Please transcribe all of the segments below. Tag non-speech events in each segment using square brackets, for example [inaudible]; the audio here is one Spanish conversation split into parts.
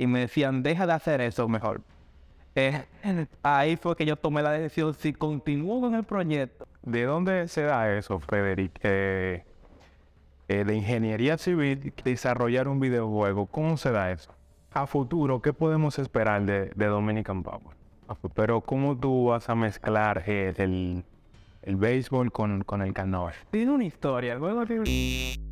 y me decían, deja de hacer eso mejor. Eh, ahí fue que yo tomé la decisión, si continúo con el proyecto. ¿De dónde se da eso, Frederick? Eh, eh, de ingeniería civil, desarrollar un videojuego, ¿cómo se da eso? A futuro, ¿qué podemos esperar de, Dominican Power? Pero ¿cómo tú vas a mezclar el, el béisbol con, con el canoe? Tiene una historia, el juego tiene...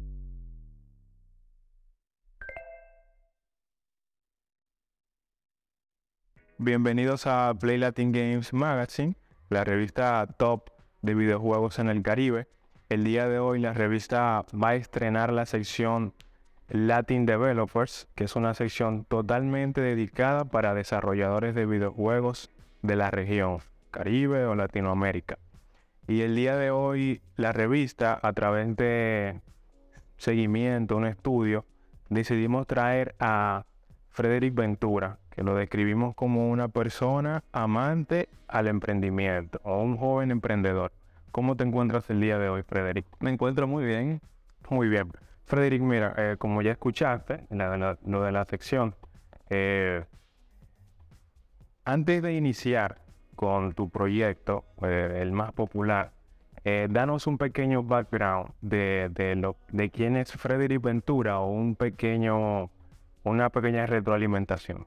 Bienvenidos a Play Latin Games Magazine, la revista top de videojuegos en el Caribe. El día de hoy la revista va a estrenar la sección Latin Developers, que es una sección totalmente dedicada para desarrolladores de videojuegos de la región Caribe o Latinoamérica. Y el día de hoy la revista, a través de seguimiento, un estudio, decidimos traer a Frederick Ventura, que lo describimos como una persona amante al emprendimiento o un joven emprendedor. ¿Cómo te encuentras el día de hoy, Frederick? Me encuentro muy bien. Muy bien. Frederick, mira, eh, como ya escuchaste, lo de la sección, eh, antes de iniciar con tu proyecto, eh, el más popular, danos un pequeño background de, de, de quién es Frederick Ventura o un pequeño, una pequeña retroalimentación.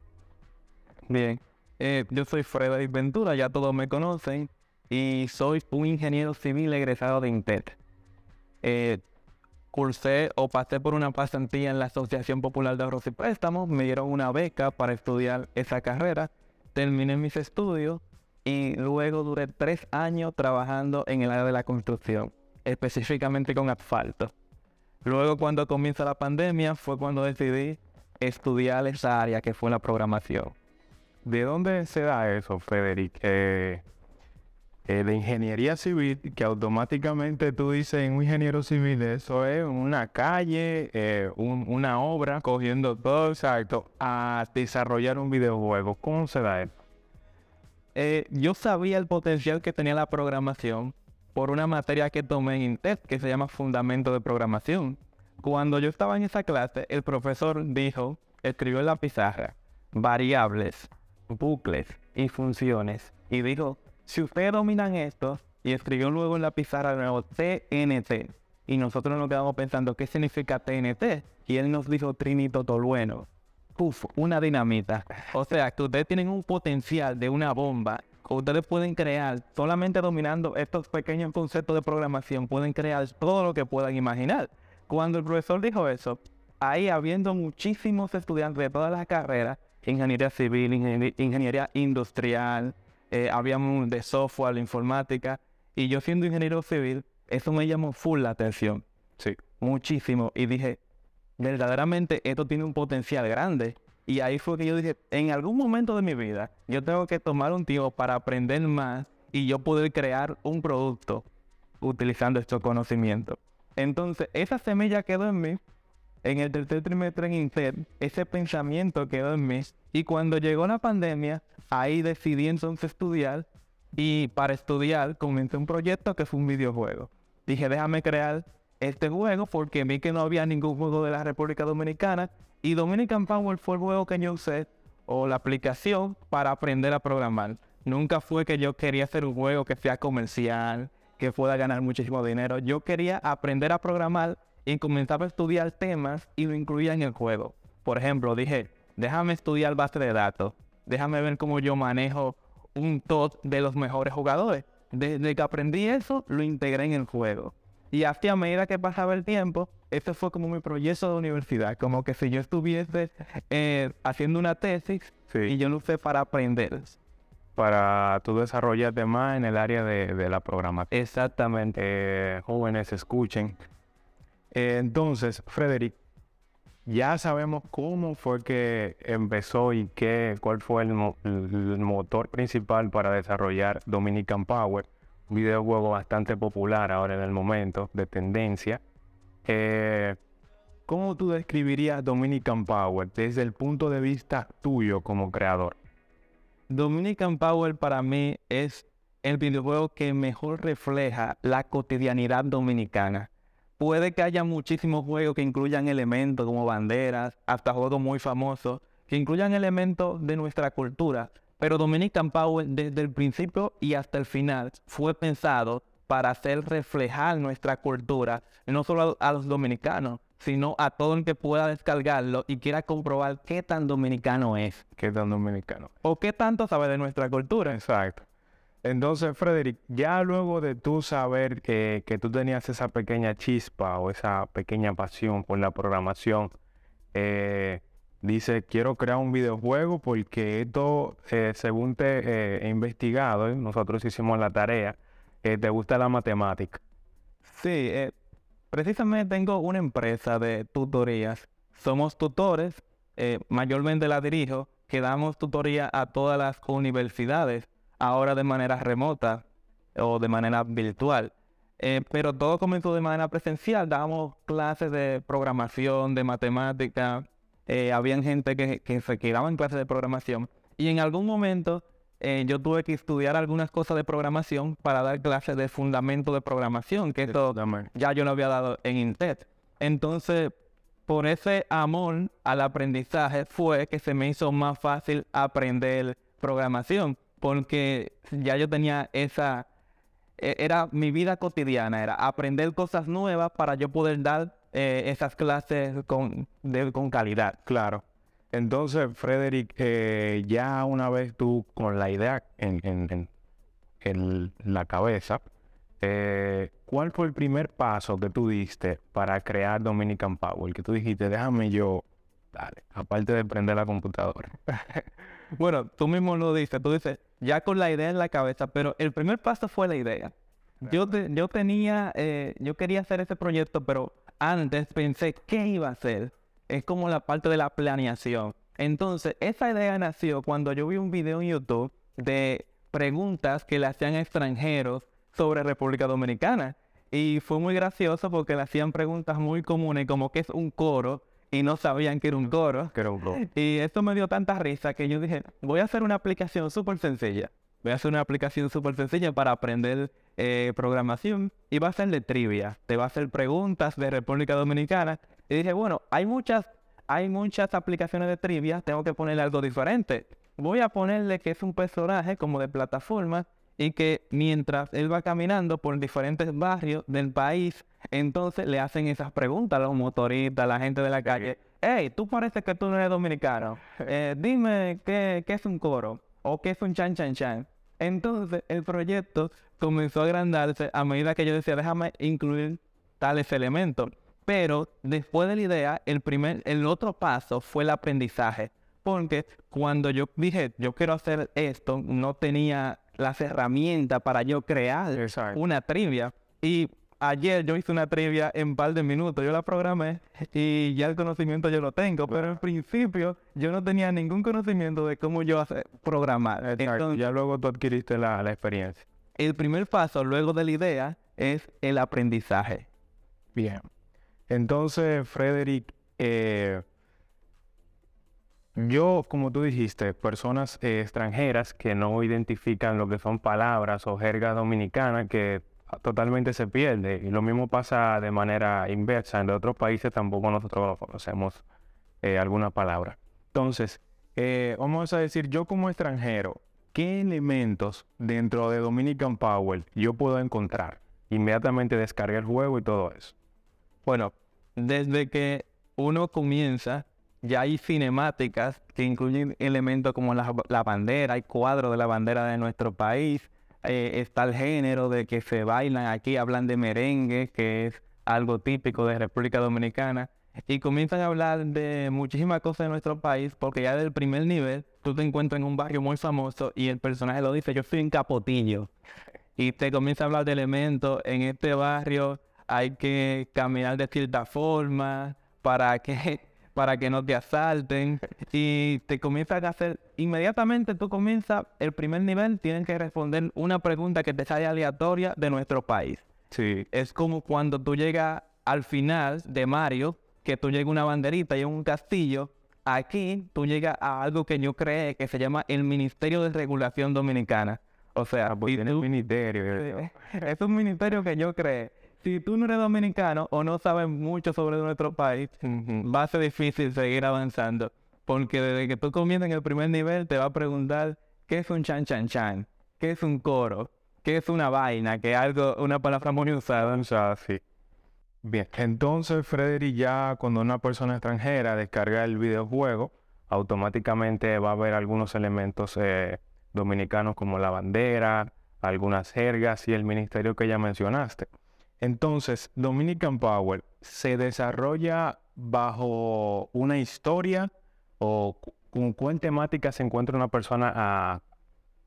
Bien, eh, yo soy Frederick Ventura, ya todos me conocen, y soy un ingeniero civil egresado de INTET. Eh, cursé o pasé por una pasantía en la Asociación Popular de Ahorros y Préstamos, me dieron una beca para estudiar esa carrera, terminé mis estudios y luego duré tres años trabajando en el área de la construcción, específicamente con asfalto. Luego cuando comienza la pandemia fue cuando decidí estudiar esa área que fue la programación. ¿De dónde se da eso, Frederick? Eh, eh, de ingeniería civil, que automáticamente tú dices un ingeniero civil, eso es una calle, eh, una obra, cogiendo todo exacto, a desarrollar un videojuego. ¿Cómo se da eso? yo sabía el potencial que tenía la programación por una materia que tomé en INTET que se llama Fundamento de Programación. Cuando yo estaba en esa clase, el profesor dijo, escribió en la pizarra, variables, bucles y funciones. Y dijo, si ustedes dominan esto, y escribió luego en la pizarra de nuevo TNT. Y nosotros nos quedamos pensando, ¿qué significa TNT? Y él nos dijo Trinito Tolueno. Puf, una dinamita. O sea, que ustedes tienen un potencial de una bomba ustedes pueden crear solamente dominando estos pequeños conceptos de programación, pueden crear todo lo que puedan imaginar. Cuando el profesor dijo eso, ahí habiendo muchísimos estudiantes de todas las carreras, ingeniería civil, ingeniería industrial, eh, habíamos de software, informática, y yo siendo ingeniero civil, eso me llamó full la atención. Sí. Muchísimo. Y dije, verdaderamente esto tiene un potencial grande. Y ahí fue que yo dije, en algún momento de mi vida, yo tengo que tomar un tiempo para aprender más y yo poder crear un producto utilizando estos conocimientos. Entonces, esa semilla quedó en mí en el tercer trimestre en INSET, ese pensamiento quedó en mí. Y cuando llegó la pandemia, ahí decidí entonces estudiar. Y para estudiar comencé un proyecto que fue un videojuego. Dije, déjame crear este juego porque vi que no había ningún juego de la República Dominicana. Y Dominican Power fue el juego que yo usé o la aplicación para aprender a programar. Nunca fue que yo quería hacer un juego que sea comercial, que pueda ganar muchísimo dinero. Yo quería aprender a programar y comenzaba a estudiar temas y lo incluía en el juego. Por ejemplo, dije, déjame estudiar base de datos, déjame ver cómo yo manejo un top de los mejores jugadores. Desde que aprendí eso, lo integré en el juego. Y así a medida que pasaba el tiempo, ese fue como mi proyecto de universidad, como que si yo estuviese eh, haciendo una tesis y yo lo usé para aprender. Para tú desarrollarte más en el área de, la programación. Exactamente. Eh, jóvenes, escuchen entonces, Frederick, ya sabemos cómo fue que empezó y qué, cuál fue el, motor principal para desarrollar Dominican Power, un videojuego bastante popular ahora en el momento, de tendencia. Eh, ¿Cómo tú describirías Dominican Power desde el punto de vista tuyo como creador? Dominican Power para mí es el videojuego que mejor refleja la cotidianidad dominicana puede que haya muchísimos juegos que incluyan elementos como banderas, hasta juegos muy famosos que incluyan elementos de nuestra cultura. Pero Dominican Power desde el principio y hasta el final fue pensado para hacer reflejar nuestra cultura, no solo a, a los dominicanos, sino a todo el que pueda descargarlo y quiera comprobar qué tan dominicano es ¿Qué tan dominicano? o qué tanto sabe de nuestra cultura. Exacto. Entonces, Frederick, ya luego de tú saber que, que tú tenías esa pequeña chispa o esa pequeña pasión por la programación, eh, dice, quiero crear un videojuego porque esto, eh, según te eh, he investigado, nosotros hicimos la tarea, te gusta la matemática. Sí, precisamente tengo una empresa de tutorías. Somos tutores, mayormente la dirijo, que damos tutoría a todas las universidades, ahora de manera remota o de manera virtual. Eh, pero todo comenzó de manera presencial, dábamos clases de programación, de matemática, eh, habían gente que, que se quedaba en clases de programación. Y en algún momento eh, yo tuve que estudiar algunas cosas de programación para dar clases de fundamento de programación, que esto ya yo lo había dado en Intet. Entonces, por ese amor al aprendizaje fue que se me hizo más fácil aprender programación, porque ya yo tenía esa, e- era mi vida cotidiana, era aprender cosas nuevas para yo poder dar eh, esas clases con, con calidad. Claro. Entonces, Frederick, eh, ya una vez tú con la idea en, en- en- en la cabeza, eh, ¿cuál fue el primer paso que tú diste para crear Dominican Power? Que tú dijiste, déjame yo, dale, aparte de prender la computadora. [laughs] Bueno, tú mismo lo dices, tú dices, ya con la idea en la cabeza, pero el primer paso fue la idea. Yo, te- yo tenía, eh, yo quería hacer ese proyecto, pero antes pensé qué iba a hacer. Es como la parte de la planeación. Entonces, esa idea nació cuando yo vi un video en YouTube de preguntas que le hacían a extranjeros sobre República Dominicana. Y fue muy gracioso porque le hacían preguntas muy comunes como qué es un coro y no sabían que era un coro. Que era un. Y esto me dio tanta risa que yo dije, voy a hacer una aplicación súper sencilla. Voy a hacer una aplicación súper sencilla para aprender eh, programación y va a ser de trivia. Te va a hacer preguntas de República Dominicana. Y dije, bueno, hay muchas, hay muchas aplicaciones de trivia, tengo que ponerle algo diferente. Voy a ponerle que es un personaje como de plataforma y que mientras él va caminando por diferentes barrios del país, entonces le hacen esas preguntas a los motoristas, a la gente de la calle. Hey, tú pareces que tú no eres dominicano. [laughs] Eh, dime qué, qué es un coro o qué es un chan chan chan. Entonces el proyecto comenzó a agrandarse a medida que yo decía, déjame incluir tales elementos. Pero después de la idea, el primer, el otro paso fue el aprendizaje. Porque cuando yo dije, yo quiero hacer esto, no tenía las herramientas para yo crear Exacto. una trivia. Y ayer yo hice una trivia en un par de minutos, yo la programé y ya el conocimiento yo lo tengo, pero al principio yo no tenía ningún conocimiento de cómo yo hacer, programar. Exacto. Entonces, Ya luego tú adquiriste la, la experiencia. el primer paso luego de la idea es el aprendizaje. Bien. Entonces, Frederick, eh, yo, como tú dijiste, personas eh, extranjeras que no identifican lo que son palabras o jerga dominicana que totalmente se pierde. Y lo mismo pasa de manera inversa. En otros países tampoco nosotros conocemos eh, alguna palabra. Entonces, eh, vamos a decir, yo como extranjero, ¿qué elementos dentro de Dominican Power yo puedo encontrar? Inmediatamente descargué el juego y todo eso. Bueno, desde que uno comienza, ya hay cinemáticas que incluyen elementos como la, bandera, hay cuadros de la bandera de nuestro país, eh, está el género de que se bailan aquí, hablan de merengue, que es algo típico de República Dominicana, y comienzan a hablar de muchísimas cosas de nuestro país, porque ya del primer nivel tú te encuentras en un barrio muy famoso y el personaje lo dice, yo soy un capotillo, y te comienza a hablar de elementos en este barrio hay que caminar de cierta forma para que, para que no te asalten y te comienzan a hacer, inmediatamente tú comienzas el primer nivel, tienes que responder una pregunta que te sale aleatoria de nuestro país. Sí, Es como cuando tú llegas al final de Mario, que tú llegas a una banderita y un castillo, aquí tú llegas a algo que yo creé que se llama el Ministerio de Regulación Dominicana. O sea, pues si tiene tú- un ministerio. [laughs] Es un ministerio que yo creé. Si tú no eres dominicano o no sabes mucho sobre nuestro país, va a ser difícil seguir avanzando. porque desde que tú comienzas en el primer nivel te va a preguntar qué es un chan chan chan, qué es un coro, qué es una vaina, que es algo, una palabra muy usada. O sea, sí. Bien, entonces Frederick ya cuando una persona extranjera descarga el videojuego, automáticamente va a ver algunos elementos eh, dominicanos como la bandera, algunas jergas y el ministerio que ya mencionaste. Entonces, Dominican Power se desarrolla bajo una historia o con cuál temática se encuentra una persona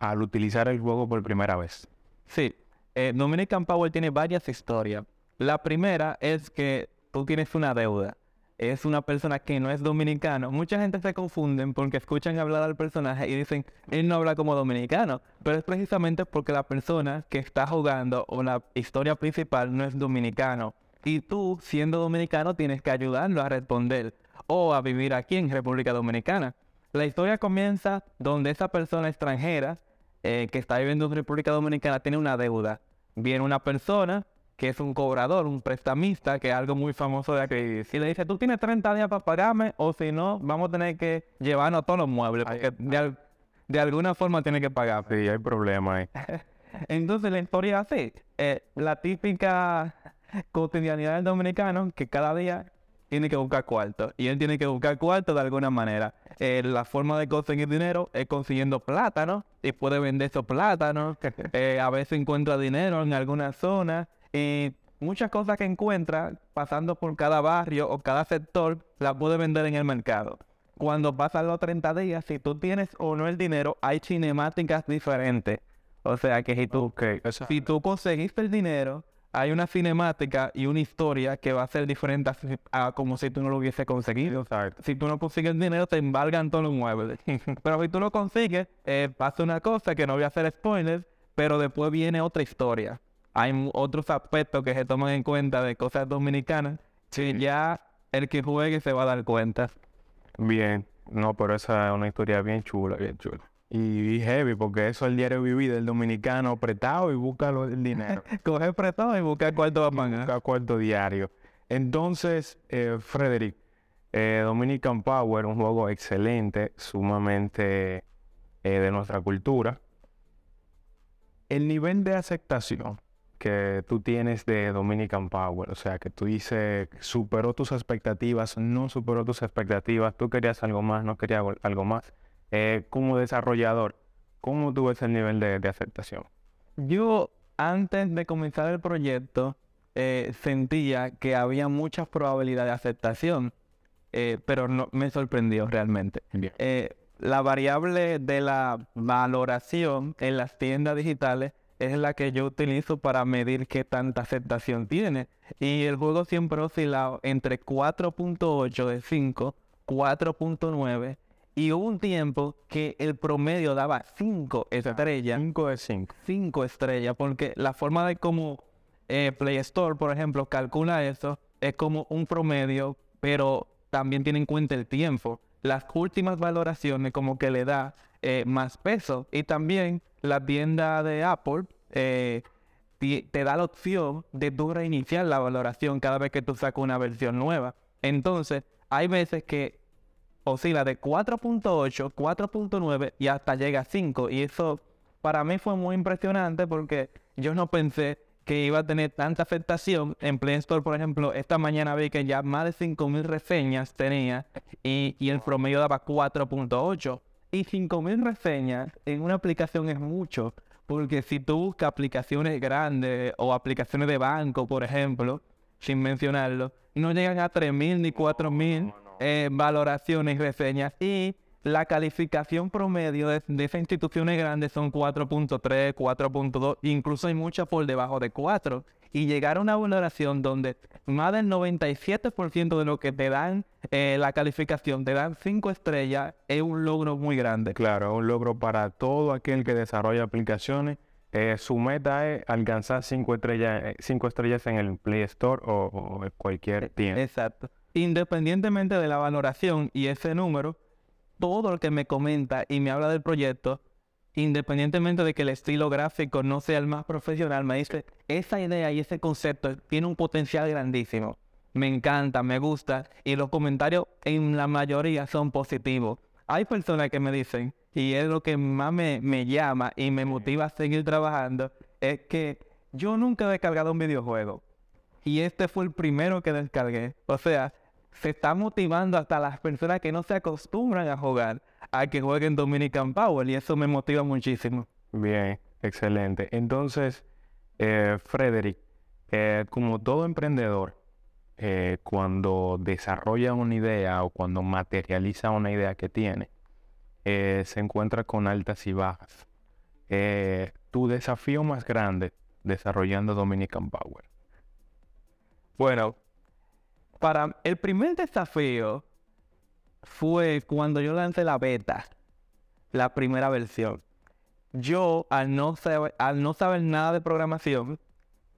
al utilizar el juego por primera vez. Sí, eh, Dominican Power tiene varias historias. La primera es que tú tienes una deuda es una persona que no es dominicano, mucha gente se confunde porque escuchan hablar al personaje y dicen, él no habla como dominicano, pero es precisamente porque la persona que está jugando o la historia principal no es dominicano. Y tú, siendo dominicano, tienes que ayudarlo a responder o a vivir aquí en República Dominicana. La historia comienza donde esa persona extranjera eh, que está viviendo en República Dominicana tiene una deuda. Viene una persona que es un cobrador, un prestamista, que es algo muy famoso de aquí. Y le dice, tú tienes 30 días para pagarme o si no, vamos a tener que llevarnos todos los muebles, porque de, alguna forma tiene que pagar. Sí, hay problema ahí. [laughs] Entonces la historia es así. Eh, la típica cotidianidad del dominicano, que cada día tiene que buscar cuarto. Y él tiene que buscar cuarto de alguna manera. Eh, la forma de conseguir dinero es consiguiendo plátanos y puede vender esos plátanos. [laughs] Eh, a veces encuentra dinero en alguna zona y muchas cosas que encuentra pasando por cada barrio o cada sector las puede vender en el mercado. Cuando pasan los 30 días, si tú tienes o no el dinero, hay cinemáticas diferentes. O sea que si tú, si tú conseguiste el dinero, hay una cinemática y una historia que va a ser diferente a, como si tú no lo hubiese conseguido. Si tú no consigues el dinero, te embargan todos los muebles. [laughs] pero si tú lo consigues, eh, pasa una cosa que no voy a hacer spoilers, pero después viene otra historia hay otros aspectos que se toman en cuenta de cosas dominicanas que ya el que juegue se va a dar cuenta. Bien, no, pero esa es una historia bien chula, bien chula. Y heavy, porque eso es el diario vivir del dominicano prestado y busca el dinero. [laughs] Coger prestado y buscar cuarto a pagar. Buscar cuarto diario. Entonces, eh, Frederick, eh, Dominican Power, un juego excelente, sumamente eh, de nuestra cultura. El nivel de aceptación que tú tienes de Dominican Power, o sea, que tú dices, superó tus expectativas, no superó tus expectativas, tú querías algo más, no querías algo más. Eh, como desarrollador, ¿cómo tú ves el nivel de, aceptación? Yo, antes de comenzar el proyecto, eh, sentía que había muchas probabilidades de aceptación, eh, pero no me sorprendió realmente. la variable de la valoración en las tiendas digitales es la que yo utilizo para medir qué tanta aceptación tiene. Y el juego siempre ha oscilado entre 4.8 de 5, 4.9 y hubo un tiempo que el promedio daba 5 estrellas. 5 de 5. 5 estrellas, porque la forma de cómo eh, Play Store, por ejemplo, calcula eso es como un promedio, pero también tiene en cuenta el tiempo. Las últimas valoraciones como que le da eh, más peso y también la tienda de Apple eh, te da la opción de tú reiniciar la valoración cada vez que tú sacas una versión nueva. Entonces, hay veces que oscila de 4.8, 4.9 y hasta llega a 5. Y eso para mí fue muy impresionante porque yo no pensé que iba a tener tanta afectación. En Play Store, por ejemplo, esta mañana vi que ya más de 5.000 reseñas tenía y, y el promedio daba 4.8. Y 5.000 reseñas en una aplicación es mucho, porque si tú buscas aplicaciones grandes o aplicaciones de banco, por ejemplo, sin mencionarlo, no llegan a 3.000 ni 4.000 eh, valoraciones y reseñas. Y la calificación promedio de, de esas instituciones grandes son 4.3, 4.2, incluso hay muchas por debajo de 4 y llegar a una valoración donde más del 97% de lo que te dan eh, la calificación, te dan 5 estrellas, es un logro muy grande. Claro, es un logro para todo aquel que desarrolla aplicaciones. Eh, su meta es alcanzar 5 estrellas, eh, cinco estrellas en el Play Store o, en cualquier tienda. Exacto. Independientemente de la valoración y ese número, todo el que me comenta y me habla del proyecto independientemente de que el estilo gráfico no sea el más profesional, me dice, esa idea y ese concepto tiene un potencial grandísimo. me encanta, me gusta, y los comentarios en la mayoría son positivos. Hay personas que me dicen, y es lo que más me, me llama y me motiva a seguir trabajando, es que yo nunca he descargado un videojuego. Y este fue el primero que descargué. O sea, se está motivando hasta las personas que no se acostumbran a jugar a que jueguen Dominican Power y eso me motiva muchísimo. Bien, excelente. Entonces, eh, Frederick, eh, como todo emprendedor, eh, cuando desarrolla una idea o cuando materializa una idea que tiene, eh, se encuentra con altas y bajas. Eh, tu desafío más grande desarrollando Dominican Power. Bueno, para el primer desafío fue cuando yo lancé la beta, la primera versión. Yo, al no saber, al no saber nada de programación,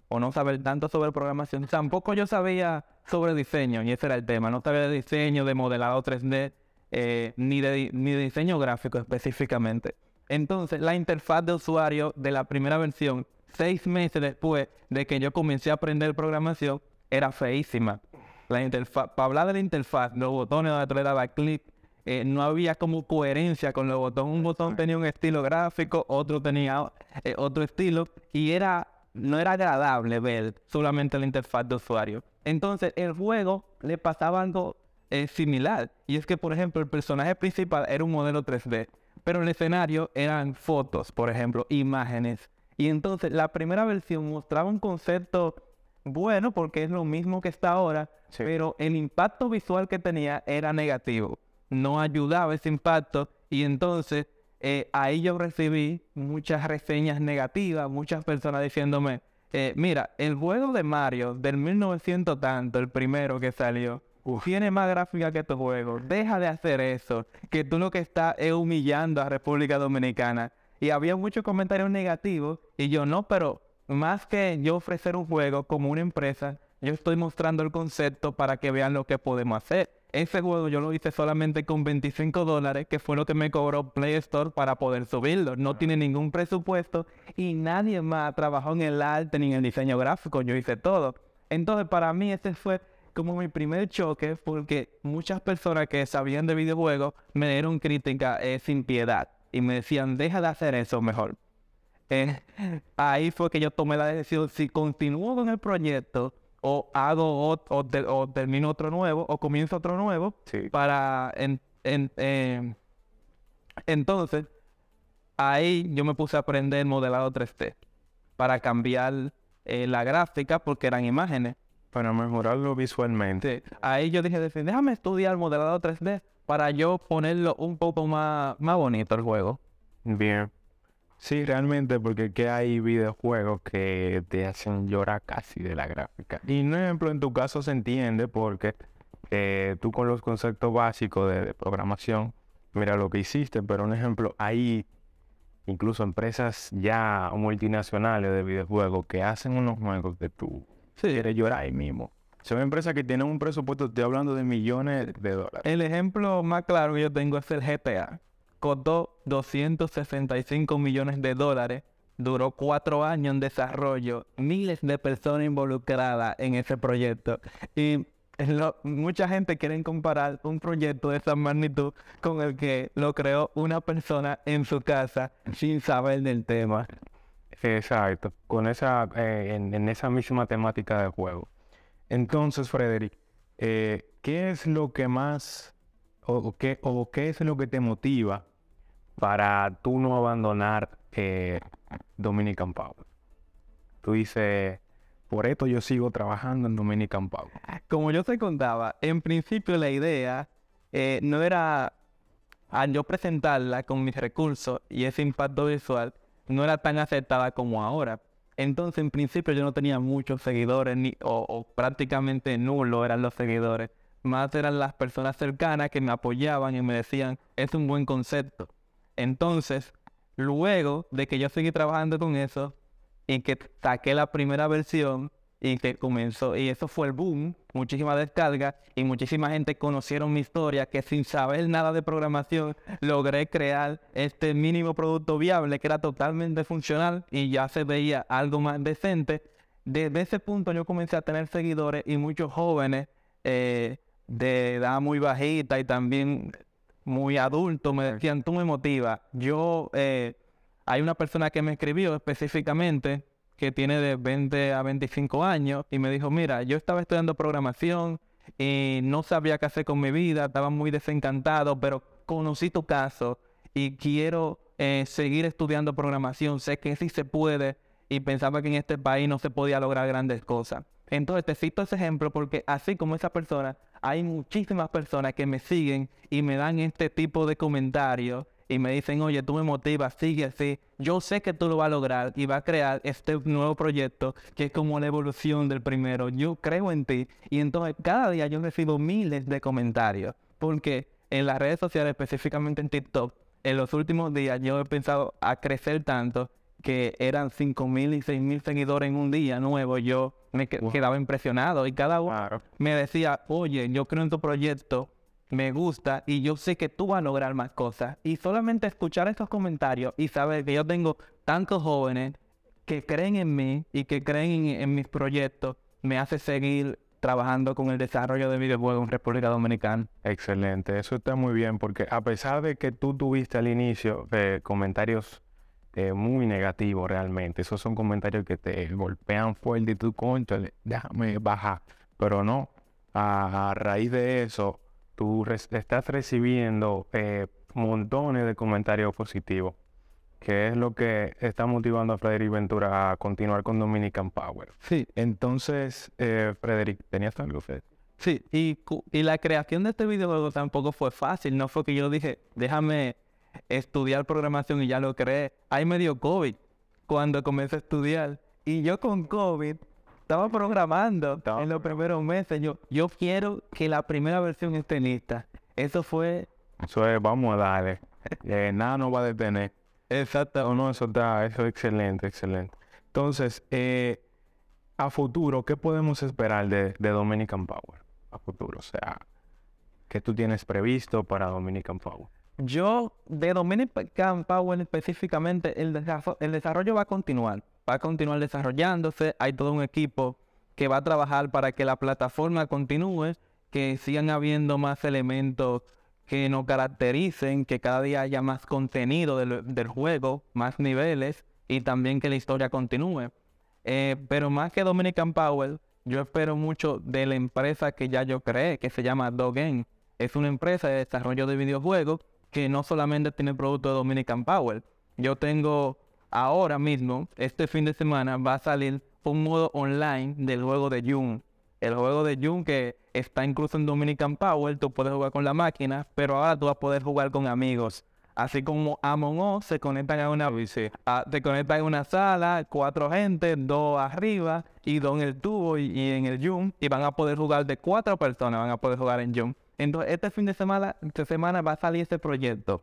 o no saber tanto sobre programación, tampoco yo sabía sobre diseño, y ese era el tema. No sabía de diseño, de modelado 3D, eh, ni, de, ni de diseño gráfico específicamente. Entonces, la interfaz de usuario de la primera versión, seis meses después de que yo comencé a aprender programación, era feísima. La interfaz, para hablar de la interfaz, los botones donde tú le dabas clic, eh, no había como coherencia con los botones. Un botón tenía un estilo gráfico, otro tenía eh, otro estilo, y era, no era agradable ver solamente la interfaz de usuario. Entonces, el juego le pasaba algo eh, similar. Y es que, por ejemplo, el personaje principal era un modelo 3D, pero el escenario eran fotos, por ejemplo, imágenes. Y entonces, la primera versión mostraba un concepto bueno, porque es lo mismo que está ahora, Sí. pero el impacto visual que tenía era negativo. No ayudaba ese impacto y entonces eh, ahí yo recibí muchas reseñas negativas, muchas personas diciéndome, eh, mira, el juego de Mario del 1900 tanto, el primero que salió, tiene más gráfica que tu juego. Deja de hacer eso, que tú lo que estás es humillando a República Dominicana. Y había muchos comentarios negativos y yo no, pero más que yo ofrecer un juego como una empresa, yo estoy mostrando el concepto para que vean lo que podemos hacer. Ese juego yo lo hice solamente con 25 dólares, que fue lo que me cobró Play Store para poder subirlo. No tiene ningún presupuesto y nadie más trabajó en el arte ni en el diseño gráfico. Yo hice todo. Entonces, para mí, ese fue como mi primer choque, porque muchas personas que sabían de videojuegos me dieron crítica eh, sin piedad y me decían, deja de hacer eso mejor. Eh, ahí fue que yo tomé la decisión si continúo con el proyecto o hago o, o termino otro nuevo o comienzo otro nuevo Sí. para en- en- em, entonces ahí yo me puse a aprender modelado 3D para cambiar eh, la gráfica porque eran imágenes. Para mejorarlo visualmente. Sí, Ahí yo dije, "Decir, déjame estudiar modelado 3D para yo ponerlo un poco más, más bonito el juego. Bien. Sí, realmente, porque que hay videojuegos que te hacen llorar casi de la gráfica. Y un ejemplo, en tu caso se entiende porque eh, tú con los conceptos básicos de, programación, mira lo que hiciste, pero un ejemplo, hay incluso empresas ya multinacionales de videojuegos que hacen unos juegos que tú Sí. quieres llorar ahí mismo. Son empresas que tienen un presupuesto, estoy hablando de millones de dólares. El ejemplo más claro que yo tengo es el GTA. Costó 265 millones de dólares, duró cuatro años en desarrollo, miles de personas involucradas en ese proyecto. Y mucha gente quiere comparar un proyecto de esa magnitud con el que lo creó una persona en su casa sin saber del tema. Exacto, con esa, eh, en, en esa misma temática de juego. Entonces, Frederick, eh, ¿qué es lo que más, o, qué, es lo que te motiva para tú no abandonar eh, Dominican Power? Tú dices, por esto yo sigo trabajando en Dominican Power. Como yo te contaba, en principio la idea eh, no era, al yo presentarla con mis recursos y ese impacto visual, no era tan aceptada como ahora. Entonces, en principio yo no tenía muchos seguidores, ni, o, o prácticamente nulo eran los seguidores. Más eran las personas cercanas que me apoyaban y me decían, es un buen concepto. Entonces, luego de que yo seguí trabajando con eso, y que saqué la primera versión y que comenzó, y eso fue el boom, muchísima descarga y muchísima gente conocieron mi historia que sin saber nada de programación logré crear este mínimo producto viable que era totalmente funcional y ya se veía algo más decente. desde ese punto yo comencé a tener seguidores y muchos jóvenes eh, de edad muy bajita y también muy adultos me decían, tú me motivas. Yo, eh, hay una persona que me escribió específicamente que tiene de 20 a 25 años y me dijo, mira, yo estaba estudiando programación y no sabía qué hacer con mi vida, estaba muy desencantado, pero conocí tu caso y quiero eh, seguir estudiando programación, sé que sí se puede y pensaba que en este país no se podía lograr grandes cosas. Entonces te cito ese ejemplo porque así como esa persona, hay muchísimas personas que me siguen y me dan este tipo de comentarios y me dicen, oye, tú me motivas, sigue así. Yo sé que tú lo vas a lograr y vas a crear este nuevo proyecto que es como la evolución del primero. Yo creo en ti. Y entonces cada día yo recibo miles de comentarios porque en las redes sociales, específicamente en TikTok, en los últimos días yo he pensado a crecer tanto que eran 5.000 y 6.000 seguidores en un día nuevo. Yo me quedaba impresionado y cada uno me decía, oye, yo creo en tu proyecto, me gusta y yo sé que tú vas a lograr más cosas. Y solamente escuchar estos comentarios y saber que yo tengo tantos jóvenes que creen en mí y que creen en, mis proyectos, me hace seguir trabajando con el desarrollo de videojuegos en República Dominicana. Excelente, eso está muy bien porque a pesar de que tú tuviste al inicio eh, comentarios eh, muy negativos realmente, esos son comentarios que te golpean fuerte y tú, concha, déjame bajar, pero no, a raíz de eso tú estás recibiendo eh, montones de comentarios positivos, que es lo que está motivando a Frederick Ventura a continuar con Dominican Power. Sí. Entonces, eh, Frederick, ¿tenías algo, Fred? Sí, y, y la creación de este videojuego tampoco fue fácil, no fue que yo dije, déjame estudiar programación y ya lo creé. Ahí me dio COVID cuando comencé a estudiar. Y yo con COVID estaba programando en los primeros meses. Yo, yo quiero que la primera versión esté lista. Eso fue. Eso es, vamos a darle. Eh, nada nos va a detener. Exacto. No, eso está, eso es excelente, excelente. Entonces, eh, a futuro, ¿qué podemos esperar de, de, Dominican Power? A futuro, o sea, ¿qué tú tienes previsto para Dominican Power? Yo, de Dominican Power específicamente, el, el desarrollo va a continuar va a continuar desarrollándose. Hay todo un equipo que va a trabajar para que la plataforma continúe, que sigan habiendo más elementos que nos caractericen, que cada día haya más contenido del, juego, más niveles y también que la historia continúe. Eh, pero más que Dominican Power, yo espero mucho de la empresa que ya yo creé, que se llama Dogen. Es una empresa de desarrollo de videojuegos que no solamente tiene producto de Dominican Power. Yo tengo ahora mismo, este fin de semana, va a salir un modo online del juego de June. El juego de June que está incluso en Dominican Power, tú puedes jugar con la máquina, pero ahora tú vas a poder jugar con amigos. Así como Among Us se conectan a una, se conectan en una sala, cuatro gente, dos arriba y dos en el tubo y, en el Zoom, y van a poder jugar de cuatro personas, van a poder jugar en Zoom. Entonces, este fin de semana, esta semana va a salir este proyecto.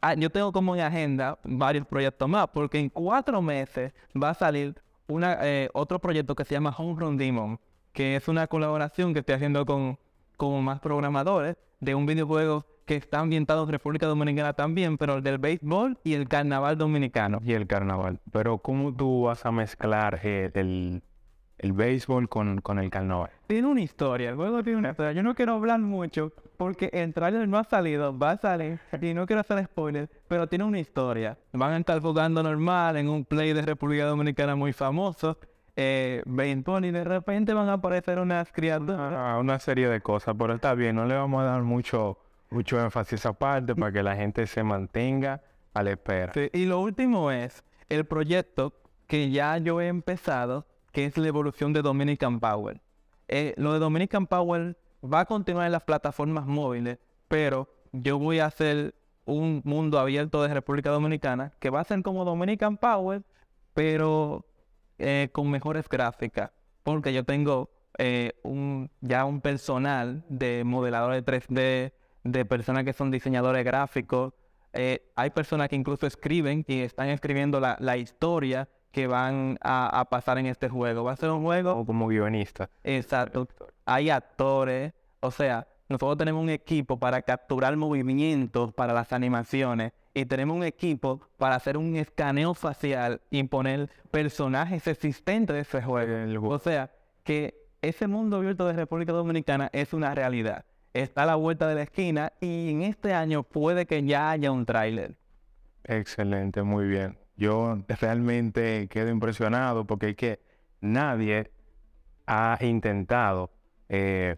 Ah, yo tengo como en agenda varios proyectos más, porque en cuatro meses va a salir eh, otro proyecto que se llama Home Run Demon, que es una colaboración que estoy haciendo con, con más programadores de un videojuego que está ambientado en República Dominicana también, pero el del béisbol y el carnaval dominicano. Y el carnaval. Pero ¿cómo tú vas a mezclar eh, el el béisbol con, con el carnaval. Tiene una historia, el juego tiene una historia. Yo no quiero hablar mucho porque el trailer no ha salido, va a salir y no quiero hacer spoilers, pero tiene una historia. Van a estar jugando normal en un play de República Dominicana muy famoso. Eh, y de repente van a aparecer unas criaturas. Ah, una serie de cosas, pero está bien, no le vamos a dar mucho, mucho énfasis aparte para que la gente se mantenga a la espera. y lo último es el proyecto que ya yo he empezado que es la evolución de Dominican Power. Eh, lo de Dominican Power va a continuar en las plataformas móviles, pero yo voy a hacer un mundo abierto de República Dominicana que va a ser como Dominican Power, pero eh, con mejores gráficas, porque yo tengo eh, un, ya un personal de modeladores 3D, de personas que son diseñadores gráficos. hay personas que incluso escriben y están escribiendo la, la historia que van a, pasar en este juego. Va a ser un juego... como guionista. Exacto. Hay actores. O sea, nosotros tenemos un equipo para capturar movimientos para las animaciones y tenemos un equipo para hacer un escaneo facial y poner personajes existentes de ese juego. O sea, que ese mundo abierto de República Dominicana es una realidad. Está a la vuelta de la esquina y en este año puede que ya haya un tráiler. Excelente, muy bien. Yo realmente quedo impresionado porque es que nadie ha intentado eh,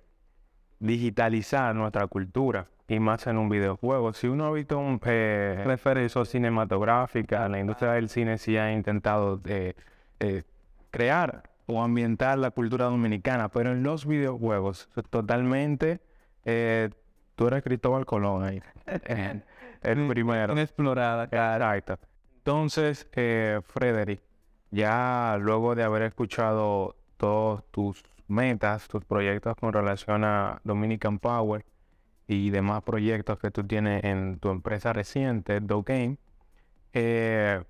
digitalizar nuestra cultura y más en un videojuego. Si uno ha visto un eh, referencia cinematográfica, la industria del cine sí ha intentado eh, eh, crear o ambientar la cultura dominicana, pero en los videojuegos totalmente, tú eres Cristóbal Colón ahí, [laughs] el [laughs] primero. Una explorada, Exacto. Entonces, Frederick, ya luego de haber escuchado todos tus metas, tus proyectos con relación a Dominican Power y demás proyectos que tú tienes en tu empresa reciente, Dogame, eh,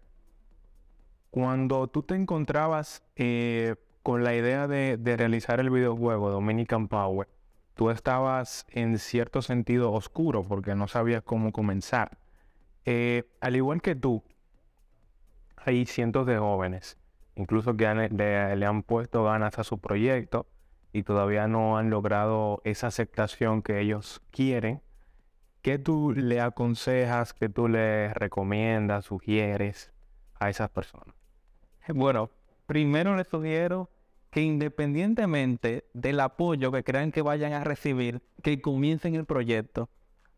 cuando tú te encontrabas eh, con la idea de, realizar el videojuego Dominican Power, tú estabas en cierto sentido oscuro porque no sabías cómo comenzar. Eh, al igual que tú, hay cientos de jóvenes incluso que le, han puesto ganas a su proyecto y todavía no han logrado esa aceptación que ellos quieren. ¿Qué tú le aconsejas, qué tú le recomiendas, sugieres a esas personas? Bueno, primero les sugiero que independientemente del apoyo que crean que vayan a recibir, que comiencen el proyecto.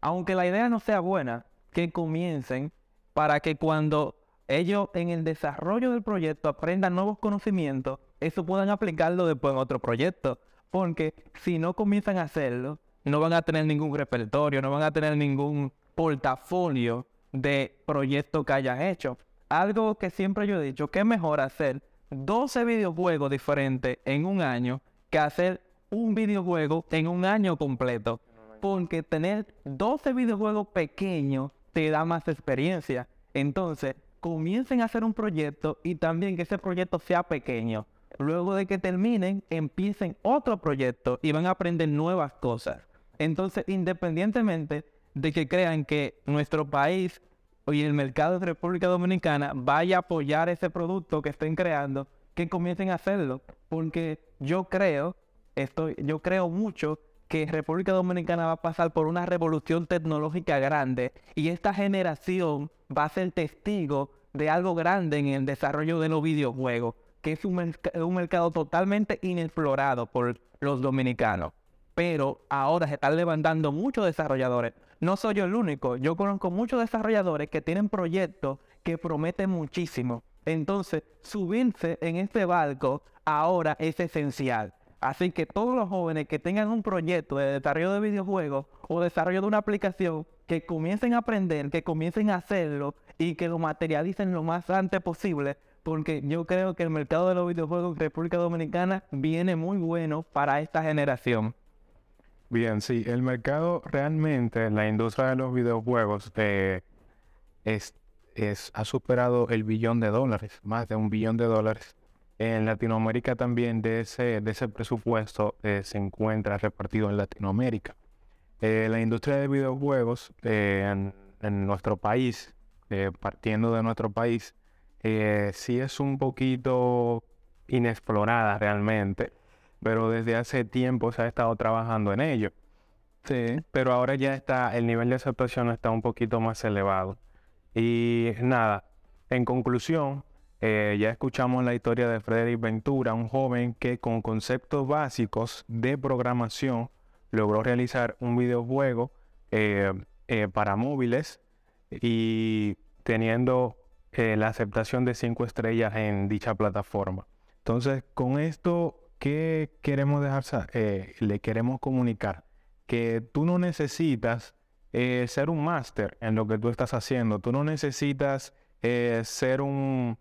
Aunque la idea no sea buena, que comiencen para que cuando ellos en el desarrollo del proyecto aprendan nuevos conocimientos, eso puedan aplicarlo después en otro proyecto. Porque si no comienzan a hacerlo, no van a tener ningún repertorio, no van a tener ningún portafolio de proyectos que hayan hecho. Algo que siempre yo he dicho, que es mejor hacer 12 videojuegos diferentes en un año que hacer un videojuego en un año completo. Porque tener 12 videojuegos pequeños te da más experiencia. Entonces, comiencen a hacer un proyecto y también que ese proyecto sea pequeño. Luego de que terminen, empiecen otro proyecto y van a aprender nuevas cosas. Entonces, independientemente de que crean que nuestro país y el mercado de República Dominicana vaya a apoyar ese producto que estén creando, que comiencen a hacerlo. Porque yo creo, estoy, yo creo mucho que República Dominicana va a pasar por una revolución tecnológica grande y esta generación va a ser testigo de algo grande en el desarrollo de los videojuegos, que es un, mercado totalmente inexplorado por los dominicanos. Pero ahora se están levantando muchos desarrolladores. No soy yo el único, yo conozco muchos desarrolladores que tienen proyectos que prometen muchísimo. Entonces, subirse en este barco ahora es esencial. Así que todos los jóvenes que tengan un proyecto de desarrollo de videojuegos o desarrollo de una aplicación, que comiencen a aprender, que comiencen a hacerlo y que lo materialicen lo más antes posible, porque yo creo que el mercado de los videojuegos en República Dominicana viene muy bueno para esta generación. Bien, sí, el mercado realmente, la industria de los videojuegos eh, es, ha superado el billón de dólares, más de un billón de dólares en Latinoamérica también de ese, de ese presupuesto eh, se encuentra repartido en Latinoamérica. Eh, la industria de videojuegos eh, en, nuestro país, partiendo de nuestro país, sí es un poquito inexplorada realmente, pero desde hace tiempo se ha estado trabajando en ello. Sí. Pero ahora ya está, el nivel de aceptación está un poquito más elevado. Y nada, en conclusión, eh, ya escuchamos la historia de Frederick Ventura, un joven que con conceptos básicos de programación logró realizar un videojuego eh, eh, para móviles y teniendo la aceptación de cinco estrellas en dicha plataforma. Entonces, con esto, ¿qué queremos dejar? le queremos comunicar que tú no necesitas ser un máster en lo que tú estás haciendo. Tú no necesitas ser un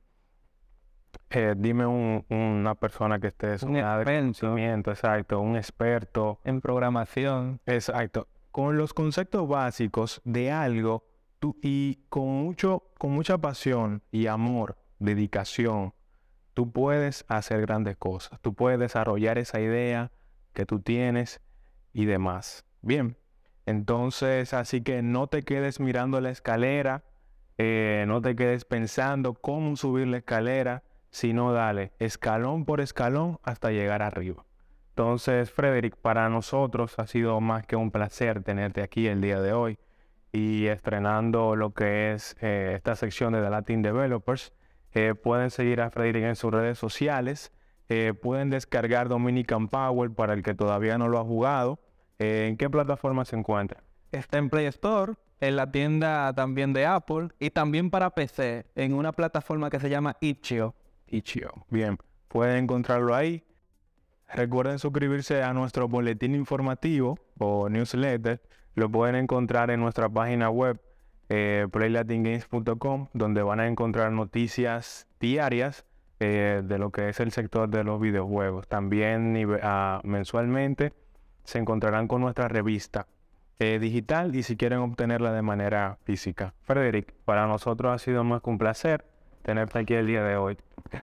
eh, dime una persona que esté un experto. exacto, un experto en programación. Exacto. Con los conceptos básicos de algo tú, y con, mucho, con mucha pasión y amor, dedicación, tú puedes hacer grandes cosas. Tú puedes desarrollar esa idea que tú tienes y demás. Bien, entonces así que no te quedes mirando la escalera, eh, no te quedes pensando cómo subir la escalera, sino dale escalón por escalón hasta llegar arriba. Entonces, Frederick, para nosotros ha sido más que un placer tenerte aquí el día de hoy y estrenando lo que es eh, esta sección de The Latin Developers. Eh, pueden seguir a Frederick en sus redes sociales. Eh, pueden descargar Dominican Power para el que todavía no lo ha jugado. ¿En qué plataforma se encuentra? Está en Play Store, en la tienda también de Apple y también para PC en una plataforma que se llama Itch.io. Bien, pueden encontrarlo ahí. Recuerden suscribirse a nuestro boletín informativo o newsletter. Lo pueden encontrar en nuestra página web eh, playlatingames.com, donde van a encontrar noticias diarias eh, de lo que es el sector de los videojuegos. También uh, mensualmente se encontrarán con nuestra revista eh, digital y si quieren obtenerla de manera física. Frederick, para nosotros ha sido más que un placer tenerte aquí el día de hoy.